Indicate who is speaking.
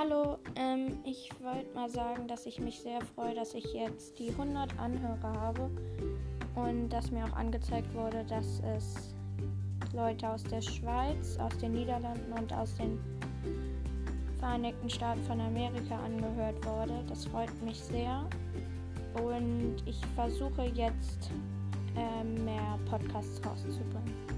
Speaker 1: Hallo, ähm, ich wollte mal sagen, dass ich mich sehr freue, dass ich jetzt die 100 Anhörer habe und dass mir auch angezeigt wurde, dass es Leute aus der Schweiz, aus den Niederlanden und aus den Vereinigten Staaten von Amerika angehört wurde. Das freut mich sehr. Und ich versuche jetzt äh, mehr Podcasts rauszubringen.